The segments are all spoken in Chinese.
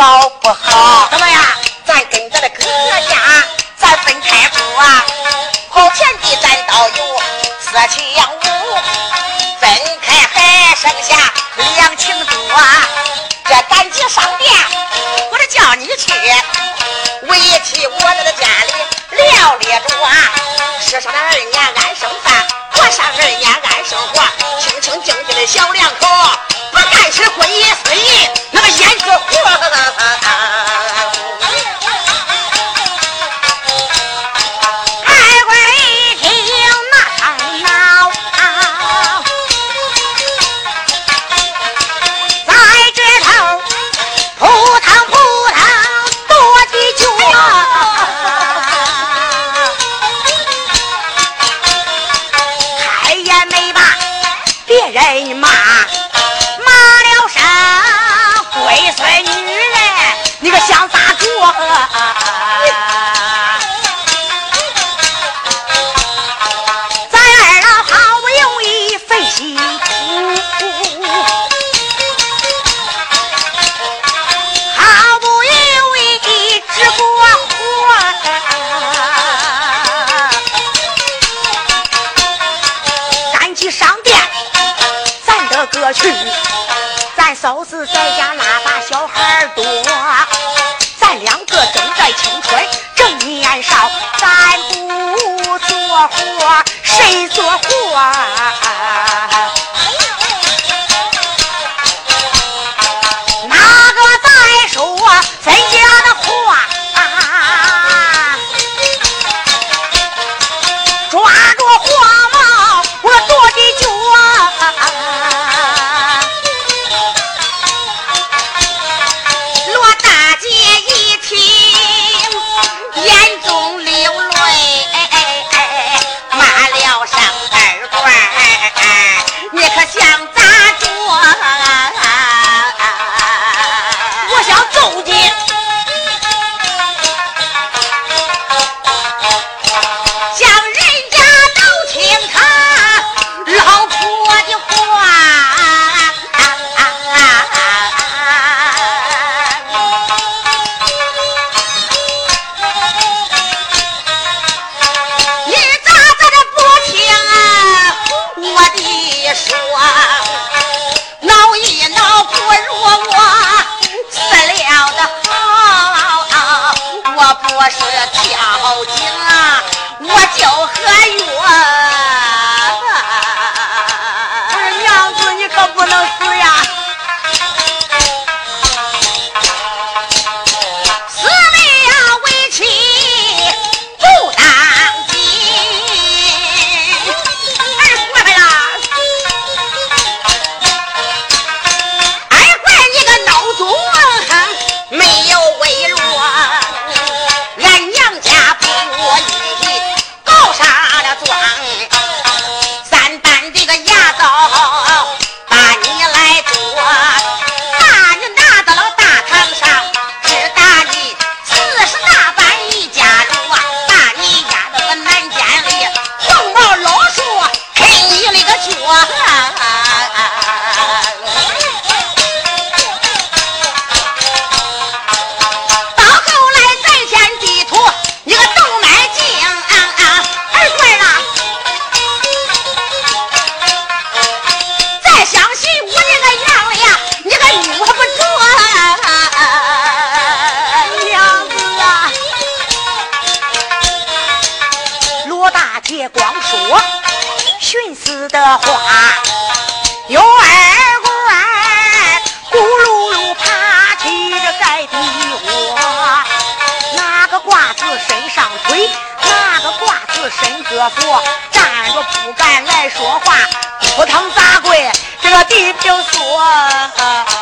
好不好？怎么样？咱跟咱的哥哥家，咱分开住啊！好田地咱倒有四千五，分开还剩下两情多。这赶紧上店，我这叫你去，为替我这个家里料理着啊！吃上的二年安生饭，过上二年安生活，清清静静的小两口，不干是归私人，那么烟是活。哥哥去咱嫂子在家拉大小孩多咱两个正在青春正年少咱不做活谁做活？你就说。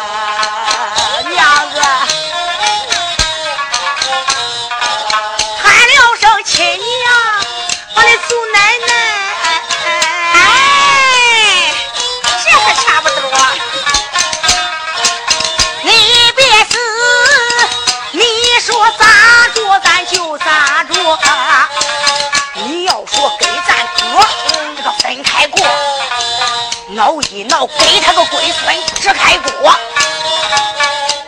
要给他个龟孙支开锅，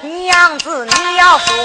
娘子你要说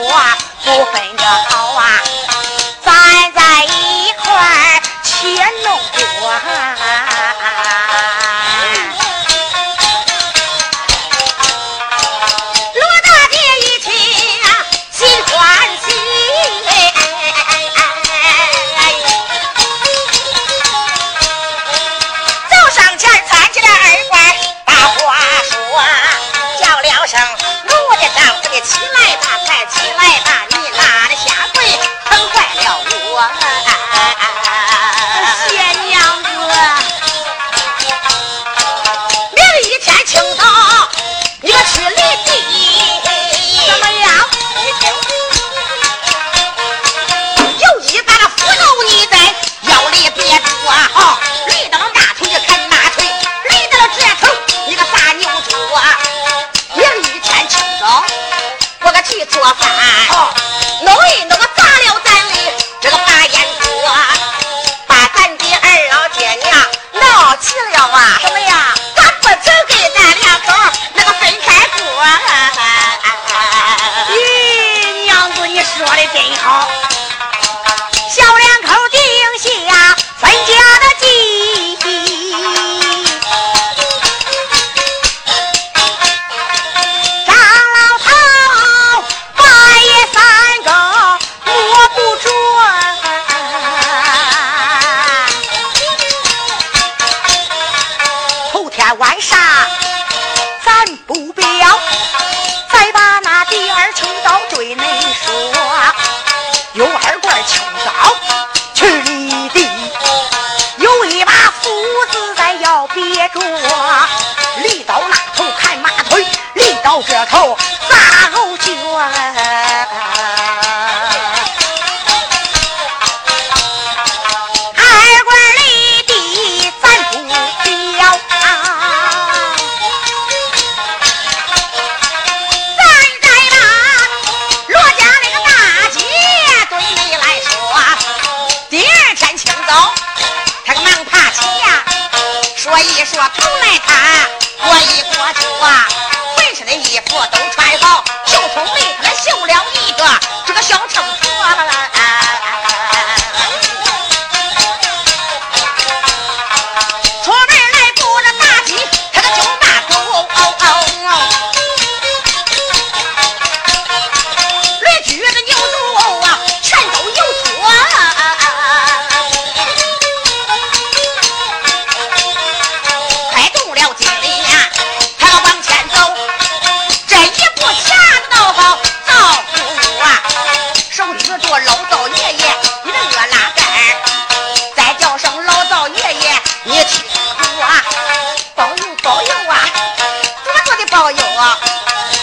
保佑啊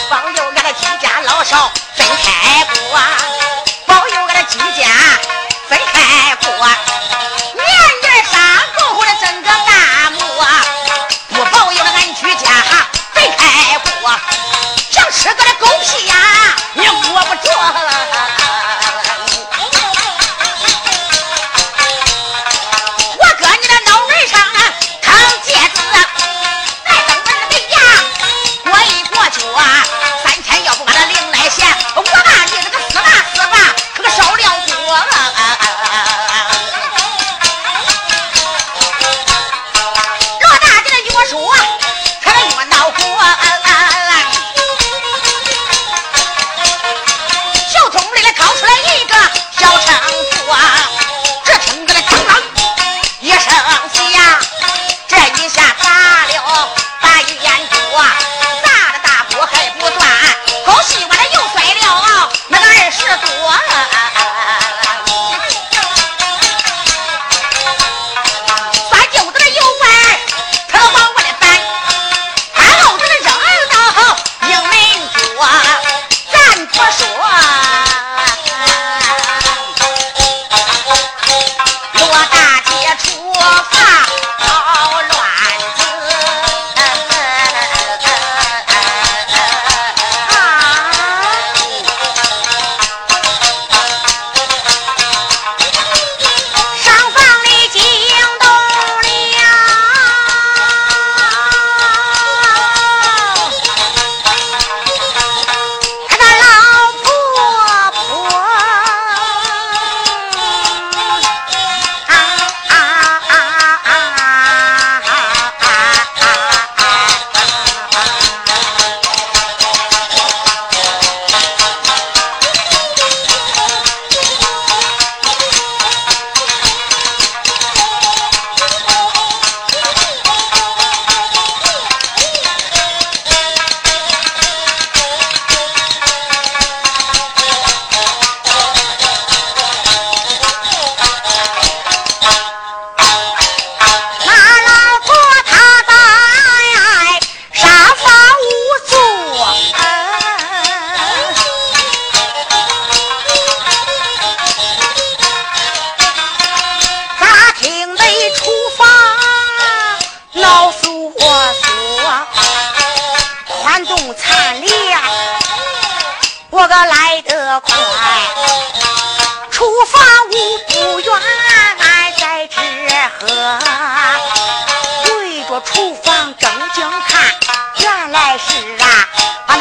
保佑俺的一家老少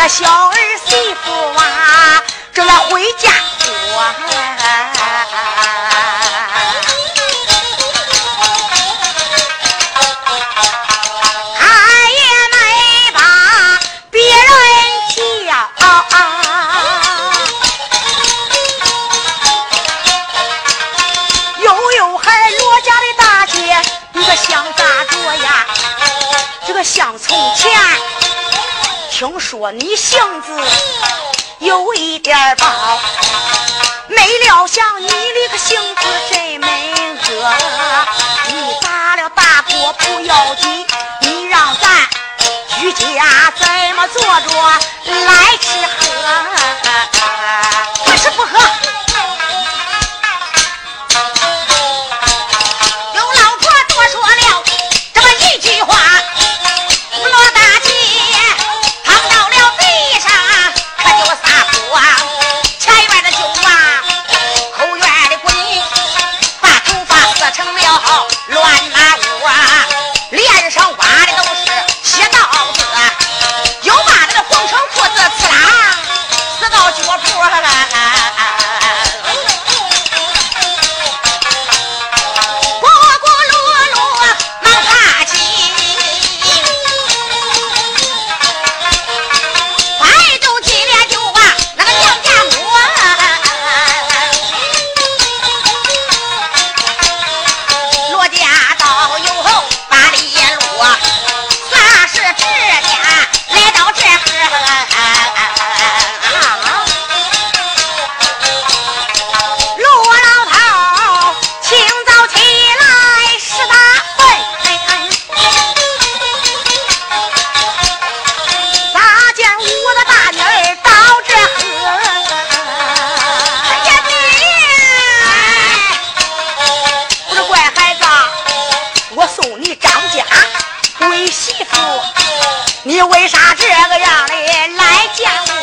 小儿媳妇啊，正要回家你性子有一点暴，没料想你的个性子真没个。你打了大锅不要紧，你让咱居家怎么坐着来吃喝？不吃不喝。啥这个样的来见我？